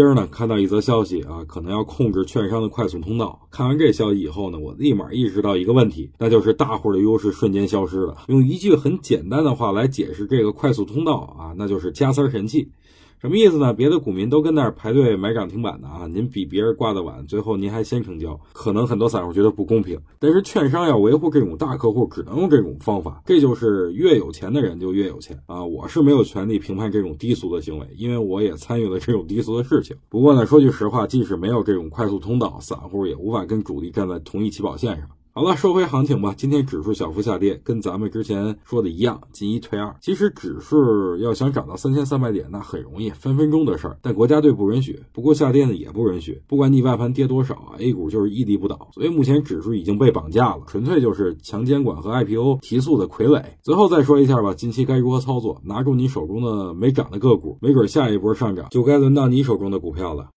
今儿呢看到一则消息啊，可能要控制券商的快速通道。看完这消息以后呢，我立马意识到一个问题，那就是大户的优势瞬间消失了。用一句很简单的话来解释这个快速通道啊，那就是加塞神器。什么意思呢？别的股民都跟那儿排队买涨停板的啊，您比别人挂的晚，最后您还先成交，可能很多散户觉得不公平。但是券商要维护这种大客户，只能用这种方法，这就是越有钱的人就越有钱啊！我是没有权利评判这种低俗的行为，因为我也参与了这种低俗的事情。不过呢，说句实话，即使没有这种快速通道，散户也无法跟主力站在同一起跑线上。好了，说回行情吧。今天指数小幅下跌，跟咱们之前说的一样，进一退二。其实指数要想涨到三千三百点，那很容易，分分钟的事儿。但国家队不允许，不过下跌呢也不允许。不管你外盘跌多少啊，A 股就是屹立不倒。所以目前指数已经被绑架了，纯粹就是强监管和 IPO 提速的傀儡。最后再说一下吧，近期该如何操作？拿住你手中的没涨的个股，没准下一波上涨就该轮到你手中的股票了。